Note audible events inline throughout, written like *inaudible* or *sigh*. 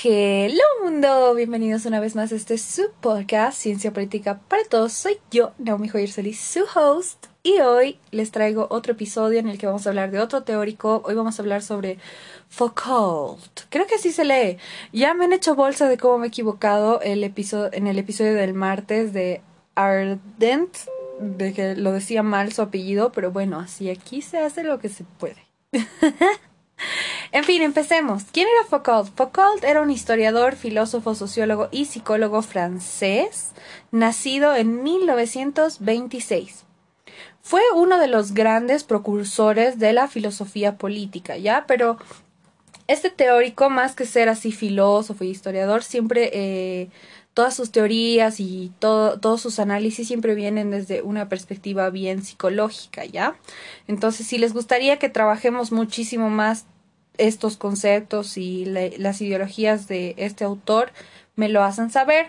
Hello mundo, bienvenidos una vez más a este su podcast Ciencia Política para Todos. Soy yo, Naomi Joyerseli, su host, y hoy les traigo otro episodio en el que vamos a hablar de otro teórico. Hoy vamos a hablar sobre Foucault. Creo que así se lee. Ya me han hecho bolsa de cómo me he equivocado el episodio, en el episodio del martes de Ardent, de que lo decía mal su apellido, pero bueno, así aquí se hace lo que se puede. *laughs* En fin, empecemos. ¿Quién era Foucault? Foucault era un historiador, filósofo, sociólogo y psicólogo francés, nacido en 1926. Fue uno de los grandes precursores de la filosofía política, ¿ya? Pero este teórico, más que ser así filósofo y historiador, siempre eh, todas sus teorías y todo, todos sus análisis siempre vienen desde una perspectiva bien psicológica, ¿ya? Entonces, si les gustaría que trabajemos muchísimo más estos conceptos y las ideologías de este autor, me lo hacen saber.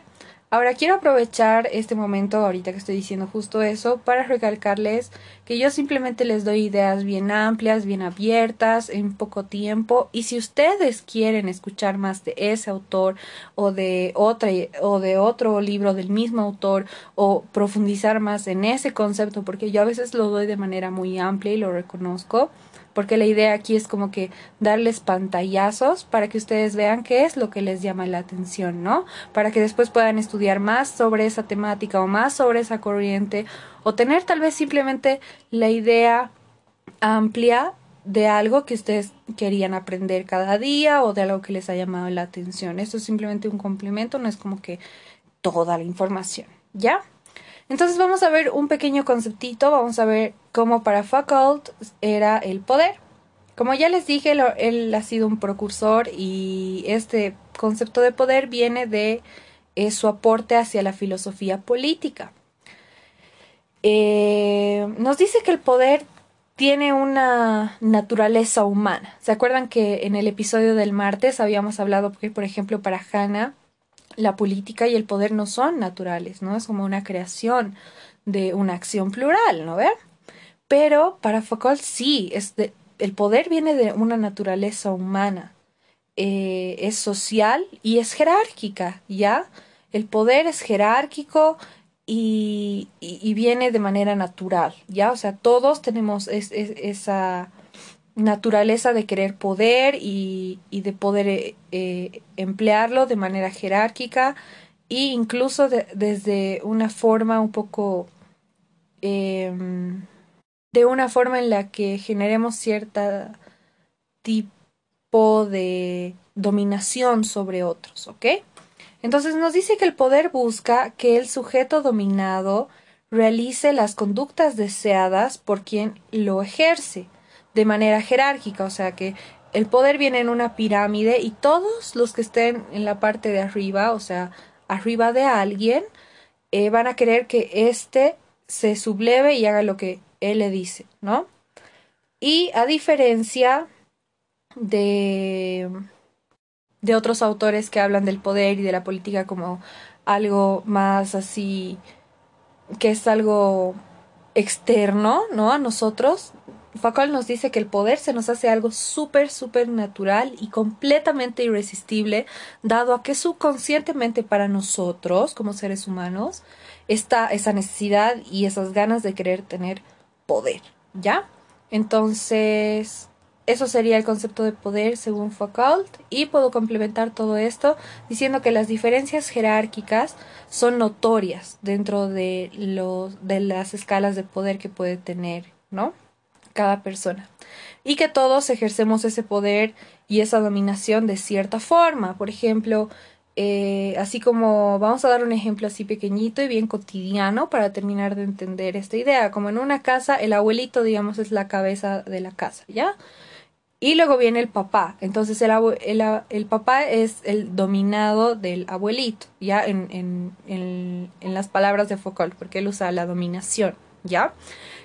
Ahora quiero aprovechar este momento, ahorita que estoy diciendo justo eso, para recalcarles que yo simplemente les doy ideas bien amplias, bien abiertas, en poco tiempo. Y si ustedes quieren escuchar más de ese autor o de otra o de otro libro del mismo autor o profundizar más en ese concepto, porque yo a veces lo doy de manera muy amplia y lo reconozco, porque la idea aquí es como que darles pantallazos para que ustedes vean qué es lo que les llama la atención, ¿no? Para que después puedan estudiar más sobre esa temática o más sobre esa corriente o tener tal vez simplemente la idea amplia de algo que ustedes querían aprender cada día o de algo que les ha llamado la atención. Esto es simplemente un complemento, no es como que toda la información, ¿ya? Entonces vamos a ver un pequeño conceptito, vamos a ver cómo para Foucault era el poder. Como ya les dije, él ha sido un precursor y este concepto de poder viene de eh, su aporte hacia la filosofía política. Eh, nos dice que el poder tiene una naturaleza humana. ¿Se acuerdan que en el episodio del martes habíamos hablado que, por ejemplo, para Hannah la política y el poder no son naturales, ¿no? Es como una creación de una acción plural, ¿no ve? Pero para Foucault sí, el poder viene de una naturaleza humana, eh, es social y es jerárquica, ¿ya? El poder es jerárquico y, viene de manera natural, ¿ya? O sea, todos tenemos esa naturaleza de querer poder y, de poder eh, eh, emplearlo de manera jerárquica e incluso desde una forma un poco em, de una forma en la que generemos cierta tipo de dominación sobre otros, ¿ok? Entonces nos dice que el poder busca que el sujeto dominado realice las conductas deseadas por quien lo ejerce de manera jerárquica, o sea que el poder viene en una pirámide y todos los que estén en la parte de arriba, o sea, arriba de alguien, eh, van a querer que éste se subleve y haga lo que él le dice, ¿no? Y a diferencia de, de otros autores que hablan del poder y de la política como algo más así, que es algo externo, ¿no? A nosotros, Foucault nos dice que el poder se nos hace algo súper, súper natural y completamente irresistible, dado a que subconscientemente para nosotros, como seres humanos, está esa necesidad y esas ganas de querer tener poder, ¿ya? Entonces, eso sería el concepto de poder según Foucault y puedo complementar todo esto diciendo que las diferencias jerárquicas son notorias dentro de, los, de las escalas de poder que puede tener, ¿no? cada persona y que todos ejercemos ese poder y esa dominación de cierta forma. Por ejemplo, eh, así como vamos a dar un ejemplo así pequeñito y bien cotidiano para terminar de entender esta idea. Como en una casa, el abuelito, digamos, es la cabeza de la casa, ¿ya? Y luego viene el papá. Entonces el, el, el papá es el dominado del abuelito, ¿ya? En, en, en, en las palabras de Foucault, porque él usa la dominación, ¿ya?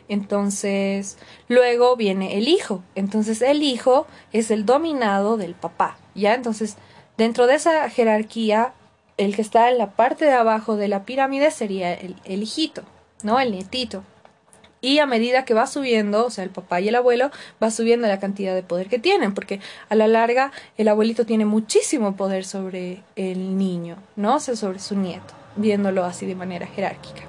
Entonces, luego viene el hijo. Entonces, el hijo es el dominado del papá, ¿ya? Entonces, dentro de esa jerarquía, el que está en la parte de abajo de la pirámide sería el, el hijito, ¿no? El nietito. Y a medida que va subiendo, o sea, el papá y el abuelo, va subiendo la cantidad de poder que tienen, porque a la larga el abuelito tiene muchísimo poder sobre el niño, ¿no? O sea, sobre su nieto, viéndolo así de manera jerárquica.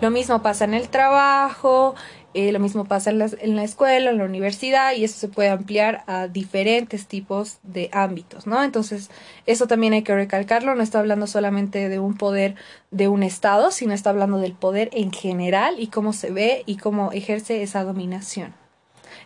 Lo mismo pasa en el trabajo, eh, lo mismo pasa en la, en la, escuela, en la universidad, y eso se puede ampliar a diferentes tipos de ámbitos, ¿no? Entonces, eso también hay que recalcarlo, no está hablando solamente de un poder de un Estado, sino está hablando del poder en general y cómo se ve y cómo ejerce esa dominación.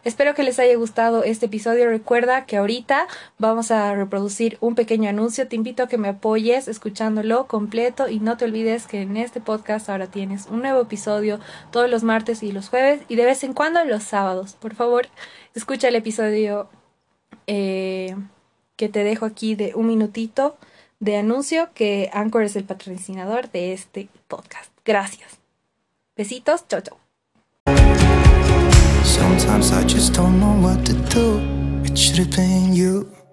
Espero que les haya gustado este episodio. Recuerda que ahorita vamos a reproducir un pequeño anuncio. Te invito a que me apoyes escuchándolo completo y no te olvides que en este podcast ahora tienes un nuevo episodio todos los martes y los jueves y de vez en cuando los sábados. Por favor, escucha el episodio eh, que te dejo aquí de un minutito de anuncio que Anchor es el patrocinador de este podcast. Gracias. Besitos, chau chau. Sometimes I just don't know what to do. It should have been you.